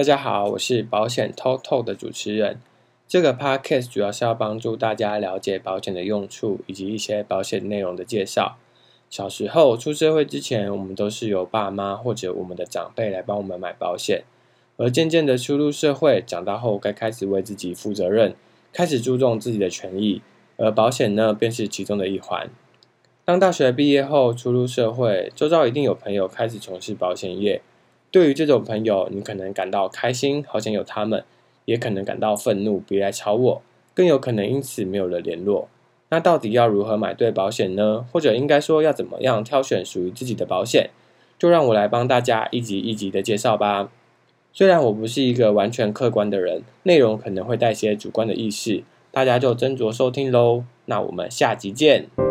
大家好，我是保险 Total 的主持人。这个 Podcast 主要是要帮助大家了解保险的用处以及一些保险内容的介绍。小时候出社会之前，我们都是由爸妈或者我们的长辈来帮我们买保险。而渐渐的出入社会，长大后该开始为自己负责任，开始注重自己的权益，而保险呢，便是其中的一环。当大学毕业后出入社会，周遭一定有朋友开始从事保险业。对于这种朋友，你可能感到开心，好像有他们；也可能感到愤怒，别来吵我；更有可能因此没有了联络。那到底要如何买对保险呢？或者应该说要怎么样挑选属于自己的保险？就让我来帮大家一集一集的介绍吧。虽然我不是一个完全客观的人，内容可能会带些主观的意识，大家就斟酌收听喽。那我们下集见。